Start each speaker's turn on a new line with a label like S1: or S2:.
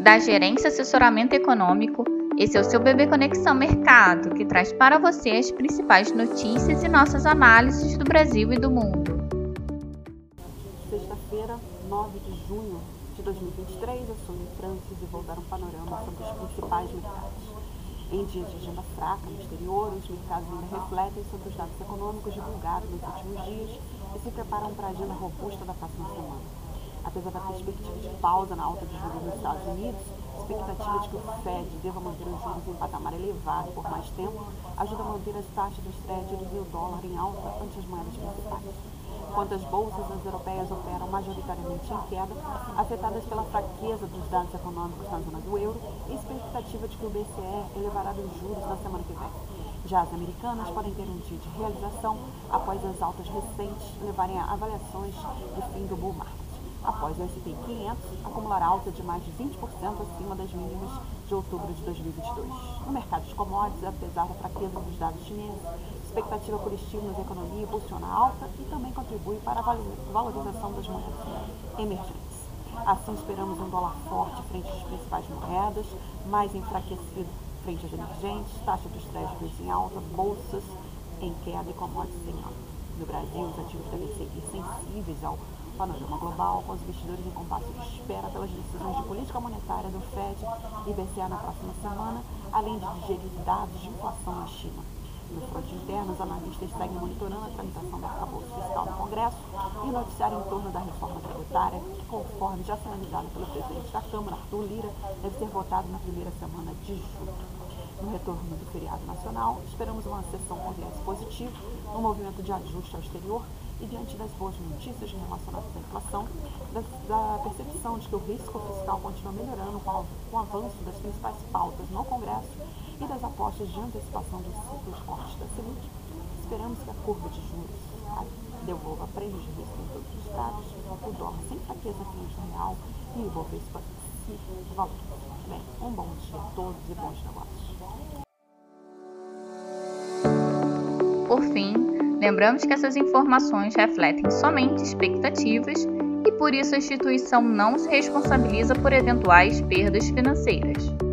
S1: da Gerência Assessoramento Econômico. Esse é o seu Bebê Conexão Mercado, que traz para você as principais notícias e nossas análises do Brasil e do mundo.
S2: Sexta-feira, 9 de junho de 2023, eu sou Francis e vou dar um panorama sobre os principais mercados. Em dias de agenda fraca no exterior, os mercados ainda refletem sobre os dados econômicos divulgados nos últimos dias e se preparam para a agenda robusta da próxima semana. Apesar da perspectiva de pausa na alta de juros nos Estados Unidos, expectativa de que o Fed deva manter os juros em patamar elevado por mais tempo ajuda a manter as taxas dos Treasuries e o dólar em alta ante as moedas principais. Enquanto as bolsas as europeias operam majoritariamente em queda, afetadas pela fraqueza dos dados econômicos na zona do euro e expectativa de que o BCE elevará os juros na semana que vem. Já as americanas podem ter um dia de realização após as altas recentes levarem a avaliações de fim do bull market após o S&P 500 acumular alta de mais de 20% acima das mínimas de outubro de 2022. No mercado de commodities, apesar da fraqueza dos dados chineses, expectativa por estímulos da economia impulsiona alta e também contribui para a valorização das moedas emergentes. Assim, esperamos um dólar forte frente às principais moedas, mais enfraquecido frente às emergentes, taxa dos treasuries em alta, bolsas em queda e commodities em alta. No Brasil, os ativos devem seguir sensíveis ao panorama global, com os investidores em compasso de espera pelas decisões de política monetária do FED e BCA na próxima semana, além de digerir dados de inflação na China. No fronte interno, os analistas seguem monitorando a tramitação do arcabouço fiscal no Congresso e o noticiário em torno da reforma tributária, que, conforme já sinalizado pelo presidente da Câmara, Arthur Lira, deve ser votado na primeira semana de julho. No retorno do feriado nacional, esperamos uma sessão com viés positivo, um movimento de ajuste ao exterior e diante das boas notícias relacionadas à inflação, da, da percepção de que o risco fiscal continua melhorando com, com o avanço das principais pautas no Congresso e das apostas de antecipação dos, dos cortes da Selic, esperamos que a curva de juros devolva prêmios de risco em todos os estados, o dólar sem fraqueza frente ao real e o Bovespa um bom dia a todos e bons negócios.
S1: Por fim, Lembramos que essas informações refletem somente expectativas e por isso a instituição não se responsabiliza por eventuais perdas financeiras.